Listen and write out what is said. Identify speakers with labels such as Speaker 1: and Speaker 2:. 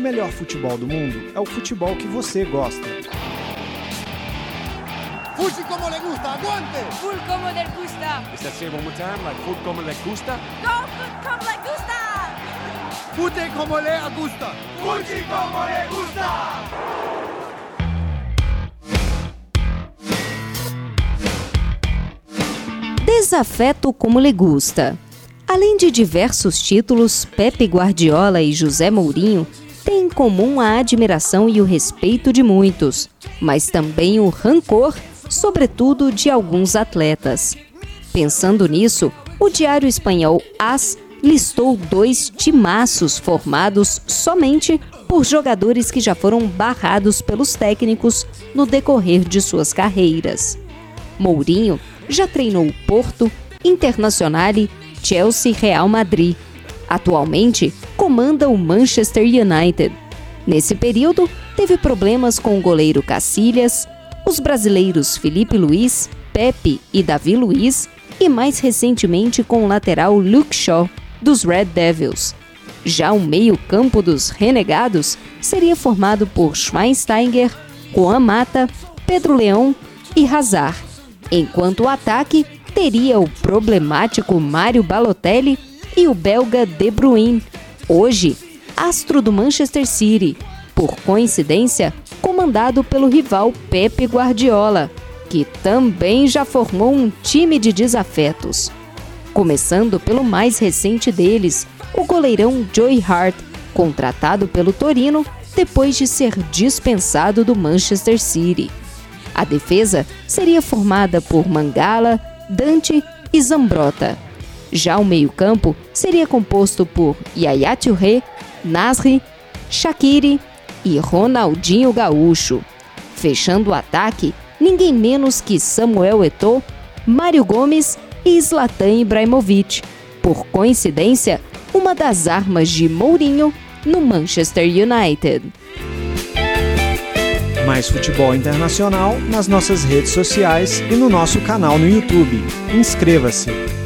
Speaker 1: o melhor futebol do mundo é o futebol que você gosta.
Speaker 2: Fuji como le gusta, aguante!
Speaker 3: Full como le gusta.
Speaker 4: Is that say one more time? Like como le gusta?
Speaker 3: Go food como le gusta.
Speaker 2: Fute como le gusta!
Speaker 5: Fuji como le gusta.
Speaker 6: Desafeto como le gusta. Além de diversos títulos, Pepe Guardiola e José Mourinho têm em comum a admiração e o respeito de muitos, mas também o rancor, sobretudo de alguns atletas. Pensando nisso, o diário espanhol AS listou dois timaços formados somente por jogadores que já foram barrados pelos técnicos no decorrer de suas carreiras. Mourinho já treinou Porto, Internacional, Chelsea e Real Madrid. Atualmente, comanda o Manchester United. Nesse período, teve problemas com o goleiro Cacilhas, os brasileiros Felipe Luiz, Pepe e Davi Luiz e mais recentemente com o lateral Luke Shaw, dos Red Devils. Já o meio-campo dos Renegados seria formado por Schweinsteiger, Juan Mata, Pedro Leão e Hazard, enquanto o ataque teria o problemático Mário Balotelli e o belga De Bruyne, hoje astro do Manchester City, por coincidência comandado pelo rival Pepe Guardiola, que também já formou um time de desafetos. Começando pelo mais recente deles, o goleirão Joey Hart, contratado pelo Torino depois de ser dispensado do Manchester City. A defesa seria formada por Mangala, Dante e Zambrota. Já o meio-campo seria composto por Yaya Touré, Nasri, Shaqiri e Ronaldinho Gaúcho. Fechando o ataque, ninguém menos que Samuel Eto'o, Mário Gomes e Zlatan Ibrahimovic. Por coincidência, uma das armas de Mourinho no Manchester United.
Speaker 1: Mais futebol internacional nas nossas redes sociais e no nosso canal no YouTube. Inscreva-se!